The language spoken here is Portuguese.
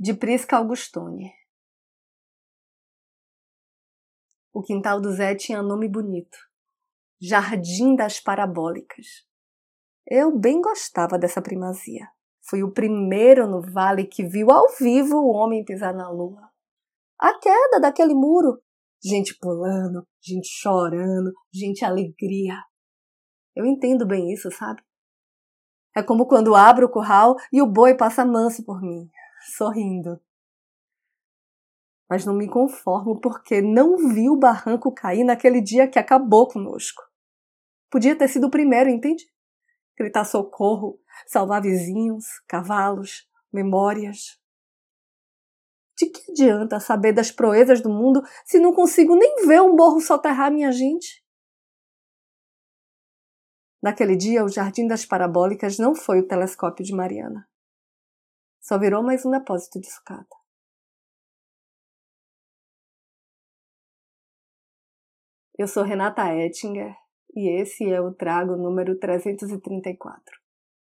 de Prisca Augustone. O quintal do Zé tinha nome bonito: Jardim das Parabólicas. Eu bem gostava dessa primazia. Fui o primeiro no vale que viu ao vivo o homem pisar na lua. A queda daquele muro. Gente pulando, gente chorando, gente alegria. Eu entendo bem isso, sabe? É como quando abro o curral e o boi passa manso por mim, sorrindo. Mas não me conformo porque não vi o barranco cair naquele dia que acabou conosco. Podia ter sido o primeiro, entende? Gritar socorro, salvar vizinhos, cavalos, memórias. De que adianta saber das proezas do mundo se não consigo nem ver um morro soterrar minha gente? Naquele dia, o Jardim das Parabólicas não foi o telescópio de Mariana. Só virou mais um depósito de sucata. Eu sou Renata Ettinger e esse é o Trago número 334.